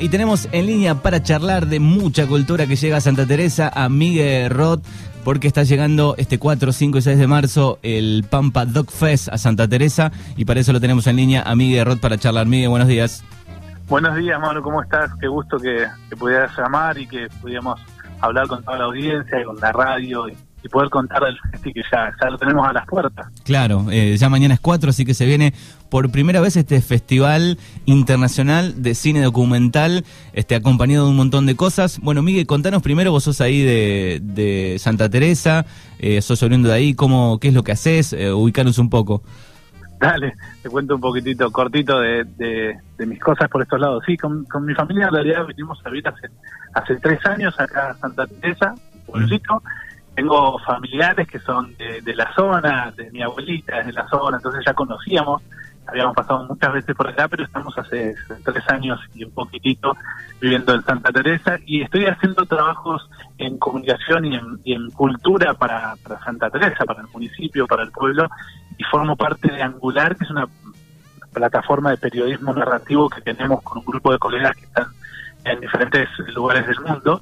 Y tenemos en línea para charlar de mucha cultura que llega a Santa Teresa a Miguel Roth, porque está llegando este 4, 5 y 6 de marzo el Pampa Dog Fest a Santa Teresa y para eso lo tenemos en línea a Miguel Roth para charlar. Miguel, buenos días. Buenos días, Manu, ¿cómo estás? Qué gusto que, que pudieras llamar y que pudiéramos hablar con toda la audiencia con la radio y, y poder contar del que ya, ya lo tenemos a las puertas. Claro, eh, ya mañana es 4, así que se viene por primera vez este Festival Internacional de Cine Documental, este acompañado de un montón de cosas. Bueno, Miguel, contanos primero, vos sos ahí de, de Santa Teresa, eh, sos oriundo de ahí, cómo, qué es lo que haces, eh, ubicanos un poco. Dale, te cuento un poquitito cortito de, de, de mis cosas por estos lados. Sí, con, con, mi familia en realidad vinimos a vivir hace, hace tres años acá a Santa Teresa, pueblito. Tengo familiares que son de, la zona, de mi abuelita es de la zona, entonces ya conocíamos, habíamos pasado muchas veces por acá, pero estamos hace tres años y un poquitito viviendo en Santa Teresa y estoy haciendo trabajos en comunicación y en, y en cultura para Santa Teresa, para el municipio, para el pueblo, y formo parte de Angular, que es una plataforma de periodismo narrativo que tenemos con un grupo de colegas que están en diferentes lugares del mundo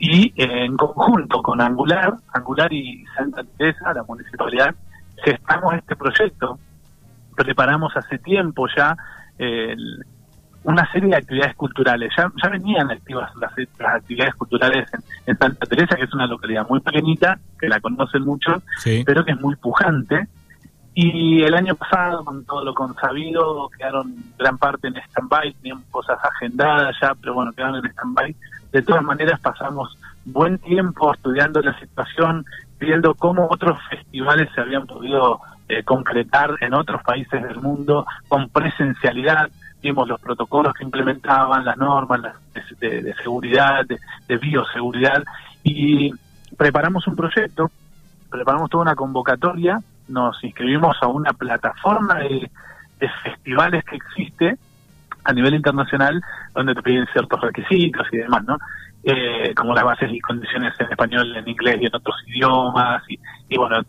y eh, en conjunto con Angular, Angular y Santa Teresa, la municipalidad, gestamos este proyecto. Preparamos hace tiempo ya eh, una serie de actividades culturales. Ya, ya venían activas las, las actividades culturales en, en, Santa Teresa, que es una localidad muy pequeñita, que la conocen mucho, sí. pero que es muy pujante. Y el año pasado, con todo lo consabido, quedaron gran parte en stand-by, teníamos cosas agendadas ya, pero bueno, quedaron en stand-by. De todas maneras, pasamos buen tiempo estudiando la situación, viendo cómo otros festivales se habían podido eh, concretar en otros países del mundo con presencialidad. Vimos los protocolos que implementaban, las normas las de, seguridad, de, de bioseguridad, y preparamos un proyecto, preparamos toda una convocatoria nos inscribimos a una plataforma de, de, festivales que existe a nivel internacional donde te piden ciertos requisitos y demás, ¿no? Eh, como las bases y condiciones en español, en inglés y en otros idiomas y, y bueno,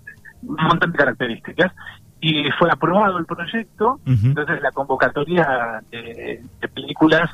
un montón de características. Y fue aprobado el proyecto, uh -huh. entonces la convocatoria de, de, películas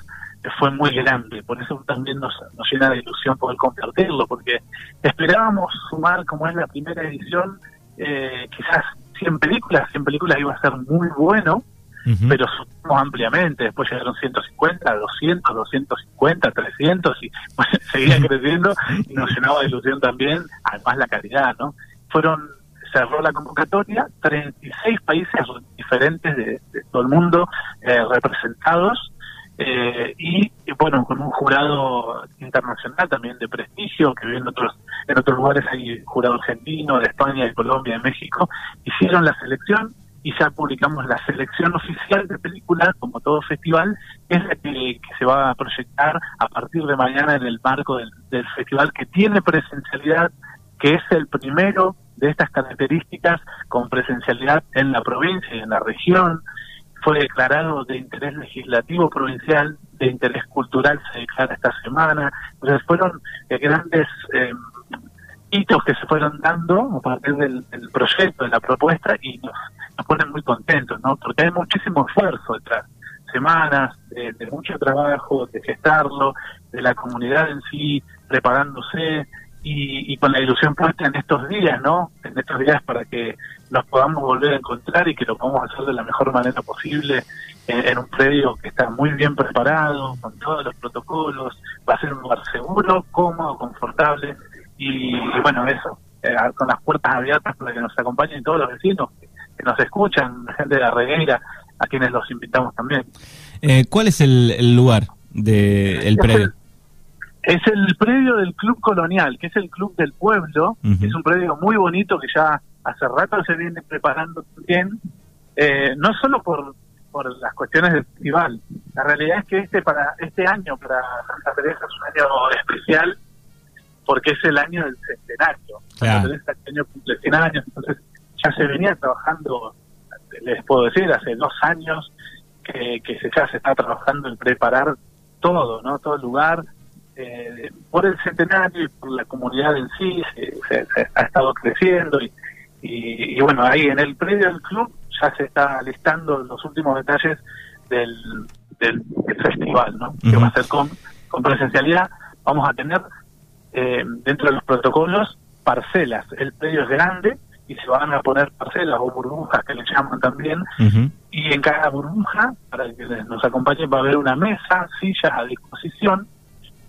fue muy grande, por eso también nos, nos llena de ilusión poder compartirlo, porque esperábamos sumar, como es la primera edición, eh, quizás 100 películas, 100 películas iba a ser muy bueno, uh -huh. pero subimos ampliamente, después llegaron 150, 200, 250, 300 y bueno, seguía creciendo y nos llenaba de ilusión también, además la calidad, ¿no? Fueron, cerró la convocatoria, 36 países diferentes de, de todo el mundo eh, representados, eh, y, bueno con un jurado internacional también de prestigio que en otros en otros lugares hay jurado argentino de España de Colombia de México hicieron la selección y ya publicamos la selección oficial de películas como todo festival es la que, se va a proyectar a partir de mañana en el marco del, del festival que tiene presencialidad que es el primero de estas características con presencialidad en la provincia y en la región fue declarado de interés legislativo provincial, de interés cultural se declara esta semana. Entonces fueron eh, grandes eh, hitos que se fueron dando a partir del, del, proyecto, de la propuesta, y nos ponen muy contentos, ¿no? Porque hay muchísimo esfuerzo detrás, semanas de, de mucho trabajo, de gestarlo, de la comunidad en sí preparándose, y, con la ilusión puesta en estos días, ¿no? En estos días para que nos podamos volver a encontrar y que lo podamos hacer de la mejor manera posible en, en, un predio que está muy bien preparado, con todos los protocolos, va a ser un lugar seguro, cómodo, confortable y, y bueno, eso, eh, con las puertas abiertas para que nos acompañen todos los vecinos que, nos escuchan, de la regueira, a quienes los invitamos también. Eh, ¿Cuál es el, el lugar del de, predio? Es el predio del Club Colonial, que es el club del pueblo. Uh -huh. Es un predio muy bonito que ya hace rato se viene preparando bien, eh, no solo por, por las cuestiones del festival. La realidad es que este para este año para Santa Teresa es un año especial porque es el año del centenario. Claro. Santa Teresa este año cumple 100 años, entonces ya se venía trabajando, les puedo decir, hace dos años que, que se, ya se está trabajando en preparar todo, ¿no? Todo el lugar eh, por el centenario y por la comunidad en sí se, se, se ha estado creciendo y, y, y, bueno, ahí en el predio del club ya se está listando los últimos detalles del, del, festival, ¿no? Que va a ser con, con presencialidad. Vamos a tener eh, dentro de los protocolos parcelas. El predio es grande y se van a poner parcelas o burbujas que le llaman también. Y en cada burbuja, para que nos acompañen, va a haber una mesa, sillas a disposición.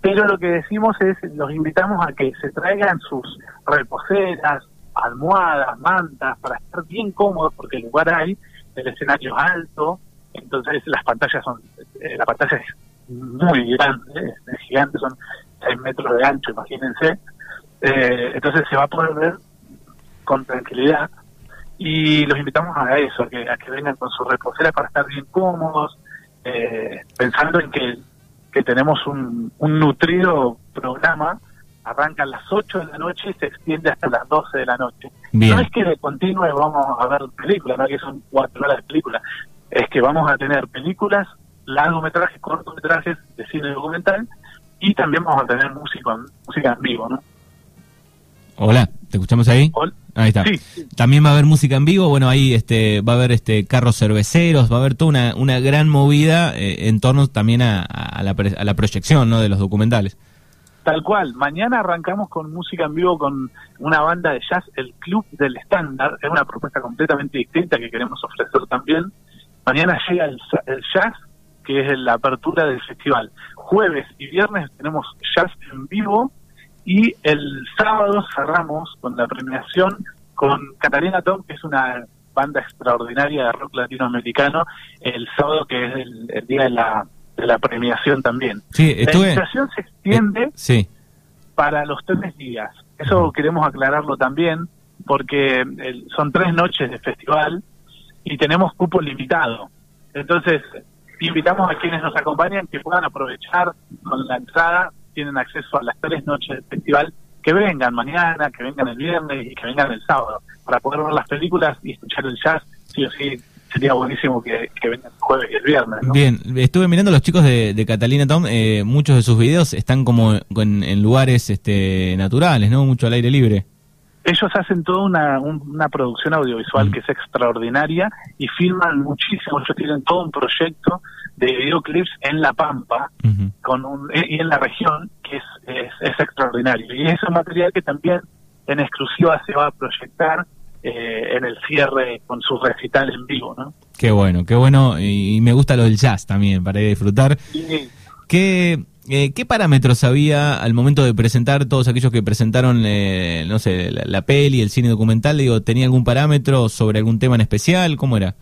Pero lo que decimos es, los invitamos a que se traigan sus reposeras, almohadas, mantas, para estar bien cómodos, porque el lugar hay, el escenario es alto, entonces las pantallas son, eh, la pantalla es muy grande, es gigante, son 6 metros de ancho, imagínense. Eh, entonces se va a poder ver con tranquilidad y los invitamos a eso, a que, a que vengan con su reposera para estar bien cómodos, eh, pensando en que, que tenemos un, un nutrido programa arranca a las 8 de la noche y se extiende hasta las 12 de la noche. No es que de continuo vamos a ver películas, no es que son cuatro horas de películas, es que vamos a tener películas, largometrajes, cortometrajes de cine documental y también vamos a tener música, música en vivo, ¿no? Hola, ¿te escuchamos ahí? Ahí está. También va a haber música en vivo, bueno, ahí este, va a haber este, carros cerveceros, va a haber toda una, una gran movida eh, en torno también a, la, a la proyección ¿no? de los documentales. Tal cual. Mañana arrancamos con música en vivo con una banda de jazz, el Club del Estándar. Es una propuesta completamente distinta que queremos ofrecer también. Mañana llega el, jazz, que es la apertura del festival. Jueves y viernes tenemos jazz en vivo y el sábado cerramos con la premiación con Catalina Tom, que es una banda extraordinaria de rock latinoamericano, el sábado que es el día de la de la premiación también. Sí, La invitación se extiende eh, para los tres días. Eso queremos aclararlo también, porque son tres noches de festival y tenemos cupo limitado. Entonces, invitamos a quienes nos acompañan que puedan aprovechar con la entrada, tienen acceso a las tres noches del festival, que vengan mañana, que vengan el viernes y que vengan el sábado, para poder ver las películas y escuchar el jazz, sí o sí, sería buenísimo que, vengan el jueves y el viernes. Bien, estuve mirando los chicos de, Catalina Tom, eh, muchos de sus videos están como en, lugares este, naturales, ¿no? Mucho al aire libre. Ellos hacen toda una, una producción audiovisual mm. que es extraordinaria y filman muchísimo, ellos tienen todo un proyecto de videoclips en La Pampa con un, y en la región que es, es, es extraordinario. Y es un material que también en exclusiva se va a proyectar eh, en el cierre con su recital en vivo, ¿no? Qué bueno, qué bueno, y, me gusta lo del jazz también, para disfrutar. ¿Qué, eh, ¿Qué parámetros había al momento de presentar todos aquellos que presentaron, eh, no sé, la, peli, el cine documental? Digo, ¿tenía algún parámetro sobre algún tema en especial? ¿Cómo era?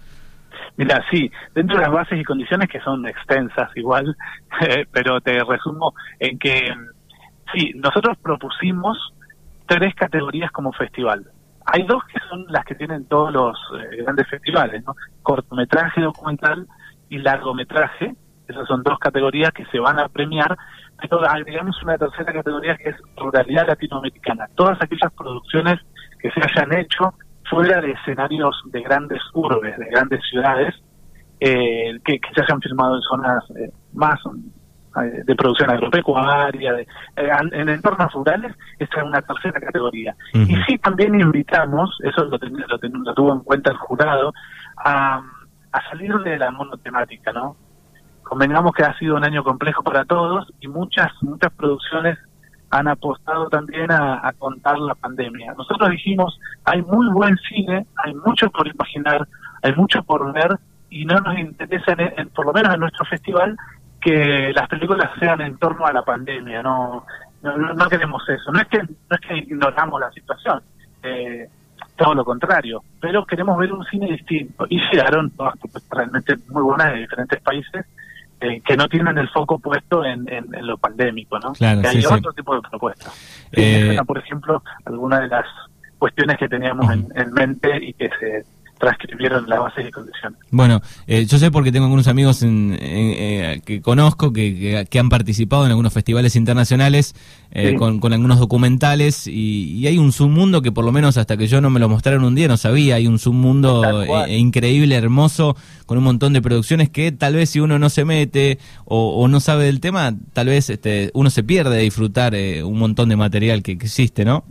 Mira, sí, dentro de las bases y condiciones que son extensas igual, pero te resumo en que sí, nosotros propusimos tres categorías como festival. Hay dos que son las que tienen todos los eh, grandes festivales, ¿no? Cortometraje documental y largometraje. Esas son dos categorías que se van a premiar. Pero agregamos una tercera categoría que es ruralidad latinoamericana. Todas aquellas producciones que se hayan hecho fuera de escenarios de grandes urbes, de grandes ciudades, eh, que, se hayan filmado en zonas eh, más de producción agropecuaria, de, eh, en entornos rurales, esta es una tercera categoría. Y sí también invitamos, eso lo, lo, tuvo en cuenta el jurado, a, salir de la monotemática, ¿no? Convengamos que ha sido un año complejo para todos y muchas, muchas producciones han apostado también a, contar la pandemia. Nosotros dijimos, hay muy buen cine, hay mucho por imaginar, hay mucho por ver y no nos interesa, por lo menos en nuestro festival, que las películas sean en torno a la pandemia, no no, queremos eso, no es que no es que ignoramos la situación, eh, todo lo contrario, pero queremos ver un cine distinto. Y llegaron todas realmente muy buenas de diferentes países eh, que no tienen el foco puesto en, lo pandémico, ¿no? Claro, que hay otro tipo de propuestas. Eh, por ejemplo, algunas de las cuestiones que teníamos en, en mente y que se transcribieron las bases y condiciones. Bueno, eh, yo sé porque tengo algunos amigos eh, que conozco que, que, han participado en algunos festivales internacionales eh, con, con, algunos documentales y, hay un submundo que por lo menos hasta que yo no me lo mostraron un día no sabía, hay un submundo increíble, hermoso, con un montón de producciones que tal vez si uno no se mete o, no sabe del tema, tal vez este, uno se pierde de disfrutar un montón de material que existe, ¿no?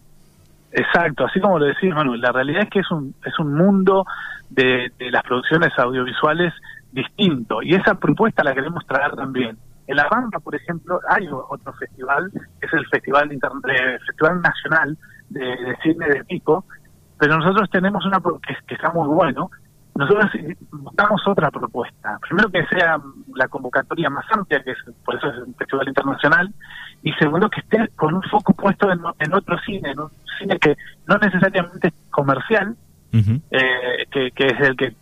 Exacto, así como lo decís, Manuel, la realidad es que es un, es un mundo de, las producciones audiovisuales distinto. Y esa propuesta la queremos traer también. En La Bamba, por ejemplo, hay otro festival, que es el Festival, eh, festival Nacional de, Cine de Pico, pero nosotros tenemos una que, que está muy bueno. Nosotros buscamos otra propuesta. Primero que sea la convocatoria más amplia, que es por eso es un festival internacional, y segundo que esté con un foco puesto en, en otro cine, en un cine que no necesariamente es comercial, eh, que, es el que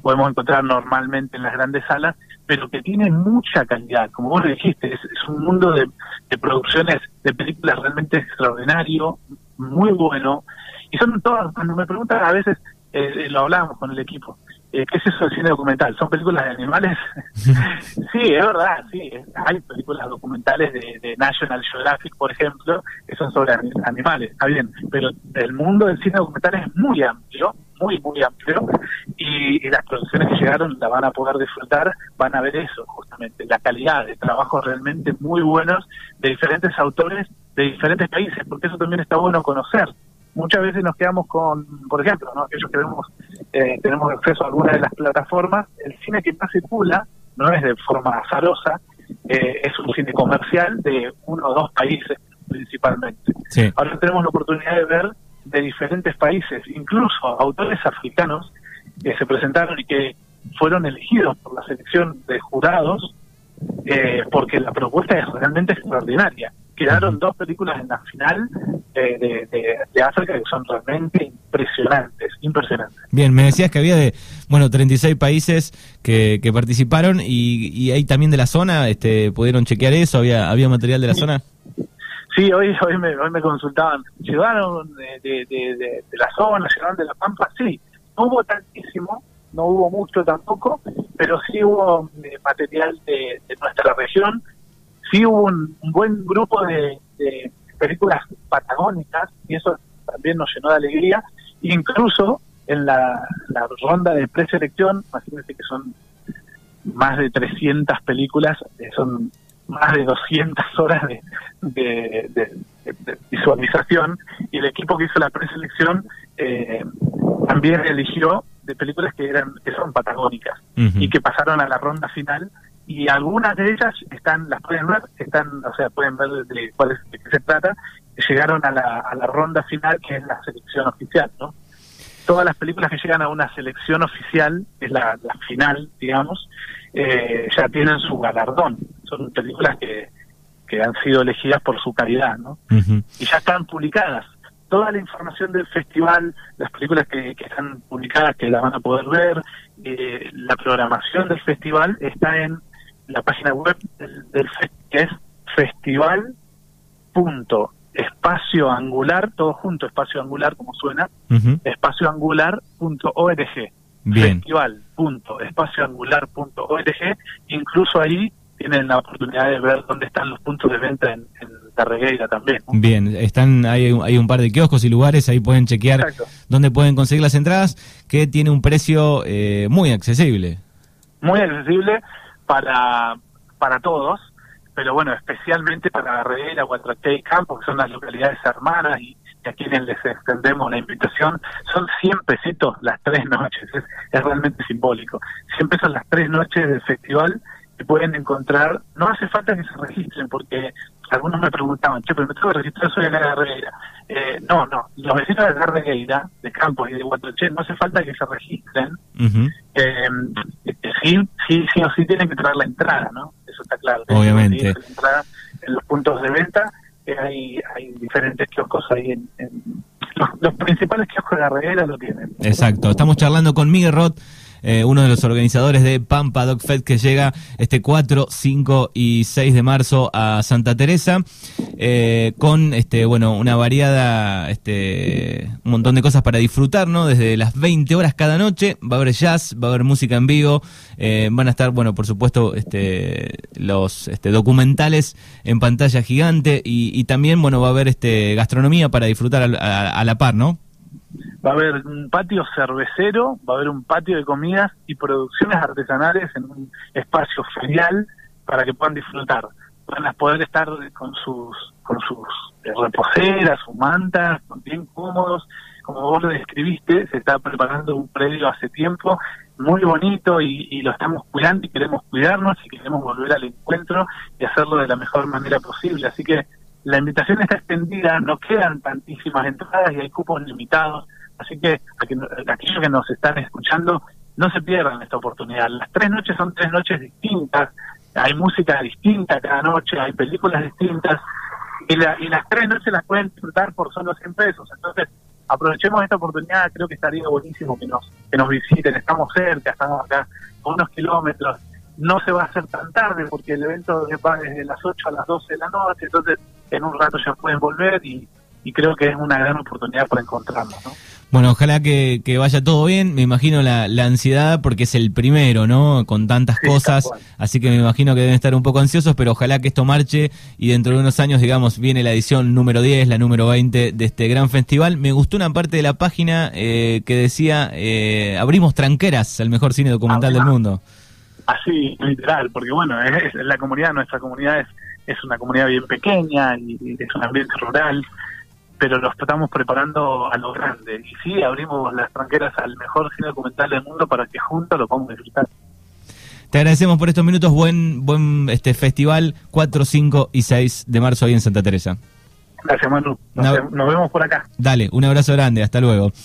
podemos encontrar normalmente en las grandes salas, pero que tiene mucha calidad. Como vos dijiste, es, un mundo de, producciones de películas realmente extraordinario, muy bueno. Y son todas, cuando me preguntan a veces, eh, lo hablábamos con el equipo, eh, ¿qué es eso del cine documental? ¿Son películas de animales? sí, es verdad, sí. Hay películas documentales de, National Geographic, por ejemplo, que son sobre animales, está bien. Pero el mundo del cine documental es muy amplio, muy, muy amplio, y, las producciones que llegaron la van a poder disfrutar, van a ver eso, justamente, la calidad de trabajos realmente muy buenos de diferentes autores de diferentes países, porque eso también está bueno conocer muchas veces nos quedamos con, por ejemplo, ¿no? aquellos que vemos, eh, tenemos acceso a alguna de las plataformas, el cine que más circula no es de forma azarosa, eh, es un cine comercial de uno o dos países principalmente. Ahora tenemos la oportunidad de ver de diferentes países, incluso autores africanos que se presentaron y que fueron elegidos por la selección de jurados eh, porque la propuesta es realmente extraordinaria. Quedaron dos películas en la final de, de, África que son realmente impresionantes, impresionantes. Bien, me decías que había de, bueno, 36 países que, que participaron y, y ahí también de la zona, este, ¿pudieron chequear eso? ¿Había, había material de la zona? Sí, hoy, hoy, me, hoy me consultaban, ¿llegaron de, de, de, la zona, llegaron de la Pampa? Sí, no hubo tantísimo, no hubo mucho tampoco, pero sí hubo eh, material de, nuestra región, sí hubo un, buen grupo de, películas patagónicas y eso también nos llenó de alegría. Incluso en la, ronda de preselección, imagínense que son más de 300 películas, eh, son más de 200 horas de, visualización y el equipo que hizo la preselección eh, también eligió de películas que eran que son patagónicas y que pasaron a la ronda final y algunas de ellas están las pueden ver están o sea pueden ver de, cuál de qué se trata llegaron a la, a la ronda final que es la selección oficial no todas las películas que llegan a una selección oficial que es la, final digamos eh, ya tienen su galardón. Son películas que, que han sido elegidas por su calidad no y ya están publicadas. Toda la información del festival, las películas que, están publicadas, que la van a poder ver, eh, la programación del festival está en la página web del, del que es festival.espacioangular, todo junto, espacio angular como suena, espacioangular.org. Festival.espacioangular.org, incluso ahí tienen la oportunidad de ver dónde están los puntos de venta en, en Regueira también. Bien, están hay, hay un par de kioscos y lugares, ahí pueden chequear dónde pueden conseguir las entradas, que tiene un precio eh, muy accesible. Muy accesible, para, para todos, pero bueno, especialmente para Herrera, Guatraché y Campos, que son las localidades hermanas y, a quienes les extendemos la invitación, son 100 pesitos las tres noches, es, es realmente simbólico. 100 pesos las tres noches del festival que pueden encontrar, no hace falta que se registren, porque algunos me preguntaban, che, pero me tengo que registrar, soy de la Regueira. Eh, no, no, los vecinos de la Regueira, de Campos y de Guatraché, no hace falta que se registren. eh, sí, sí, sí o sí tienen que traer la entrada, ¿no? Eso está claro. Obviamente. en los puntos de venta, eh, hay, hay diferentes kioscos ahí en, los, principales kioscos de la Regueira lo tienen. Exacto, estamos charlando con Miguel Roth eh, uno de los organizadores de Pampa Dog Fest que llega este 4, 5 y 6 de marzo a Santa Teresa eh, con este bueno una variada este un montón de cosas para disfrutar no desde las 20 horas cada noche va a haber jazz va a haber música en vivo eh, van a estar bueno por supuesto este los este, documentales en pantalla gigante y, también bueno va a haber este gastronomía para disfrutar a la par no va a haber un patio cervecero, va a haber un patio de comidas y producciones artesanales en un espacio ferial para que puedan disfrutar. Van a poder estar con sus con sus reposeras, sus mantas, bien cómodos. Como vos lo describiste, se está preparando un predio hace tiempo muy bonito y, lo estamos cuidando y queremos cuidarnos y queremos volver al encuentro y hacerlo de la mejor manera posible. Así que la invitación está extendida, no quedan tantísimas entradas y hay cupos limitados. Así que, aquellos que nos están escuchando, no se pierdan esta oportunidad. Las tres noches son tres noches distintas, hay música distinta cada noche, hay películas distintas y, y las tres noches las pueden disfrutar por solo 100 pesos. Entonces, aprovechemos esta oportunidad, creo que estaría buenísimo que nos, que nos visiten, estamos cerca, estamos acá a unos kilómetros, no se va a hacer tan tarde porque el evento va desde las 8 a las 12 de la noche, entonces en un rato ya pueden volver y, y creo que es una gran oportunidad para encontrarnos. ¿no? Bueno, ojalá que, vaya todo bien. Me imagino la, ansiedad porque es el primero, ¿no? Con tantas cosas. Así que me imagino que deben estar un poco ansiosos, pero ojalá que esto marche y dentro de unos años, digamos, viene la edición número 10, la número 20 de este gran festival. Me gustó una parte de la página eh, que decía, eh, abrimos tranqueras, el mejor cine documental del mundo. Así, literal, porque bueno, es, la comunidad, nuestra comunidad es, es una comunidad bien pequeña y es un ambiente rural pero lo estamos preparando a lo grande. Y sí, abrimos las tranqueras al mejor cine documental del mundo para que juntos lo podamos disfrutar. Te agradecemos por estos minutos. Buen buen este festival 4, 5 y 6 de marzo ahí en Santa Teresa. Gracias, Manu. nos vemos por acá. Dale, un abrazo grande. Hasta luego.